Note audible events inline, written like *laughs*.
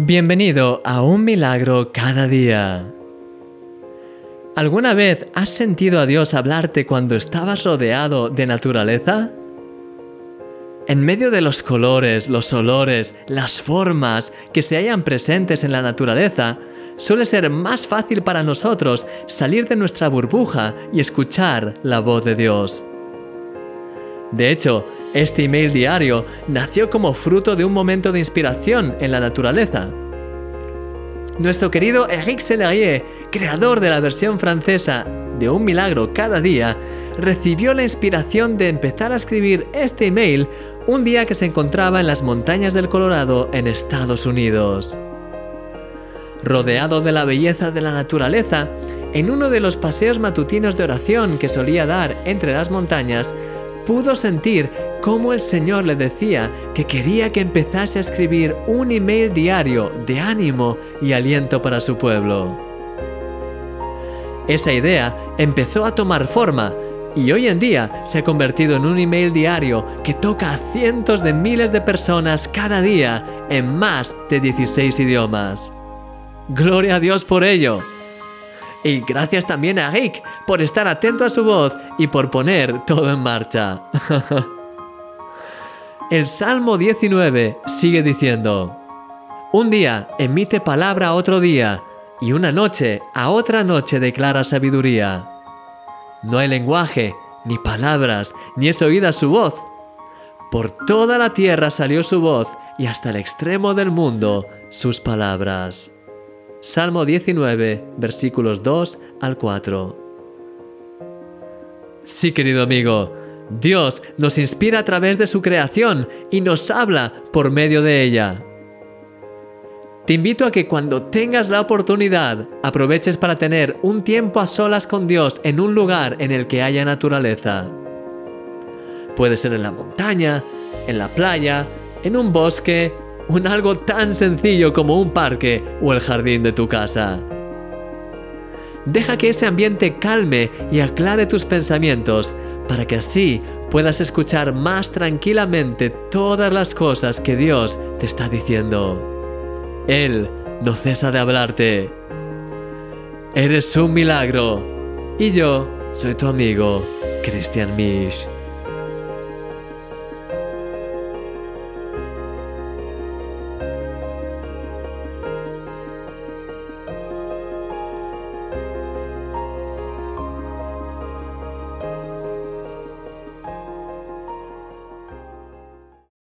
Bienvenido a Un Milagro cada día. ¿Alguna vez has sentido a Dios hablarte cuando estabas rodeado de naturaleza? En medio de los colores, los olores, las formas que se hallan presentes en la naturaleza, suele ser más fácil para nosotros salir de nuestra burbuja y escuchar la voz de Dios. De hecho, este email diario nació como fruto de un momento de inspiración en la naturaleza. Nuestro querido Eric Sellerier, creador de la versión francesa de Un Milagro cada día, recibió la inspiración de empezar a escribir este email un día que se encontraba en las montañas del Colorado en Estados Unidos. Rodeado de la belleza de la naturaleza, en uno de los paseos matutinos de oración que solía dar entre las montañas, pudo sentir cómo el Señor le decía que quería que empezase a escribir un email diario de ánimo y aliento para su pueblo. Esa idea empezó a tomar forma y hoy en día se ha convertido en un email diario que toca a cientos de miles de personas cada día en más de 16 idiomas. Gloria a Dios por ello. Y gracias también a Rick por estar atento a su voz y por poner todo en marcha. *laughs* El Salmo 19 sigue diciendo, Un día emite palabra a otro día, y una noche a otra noche declara sabiduría. No hay lenguaje, ni palabras, ni es oída su voz. Por toda la tierra salió su voz, y hasta el extremo del mundo sus palabras. Salmo 19, versículos 2 al 4. Sí, querido amigo, Dios nos inspira a través de su creación y nos habla por medio de ella. Te invito a que cuando tengas la oportunidad aproveches para tener un tiempo a solas con Dios en un lugar en el que haya naturaleza. Puede ser en la montaña, en la playa, en un bosque un algo tan sencillo como un parque o el jardín de tu casa. Deja que ese ambiente calme y aclare tus pensamientos para que así puedas escuchar más tranquilamente todas las cosas que Dios te está diciendo. Él no cesa de hablarte. Eres un milagro y yo soy tu amigo, Christian Misch.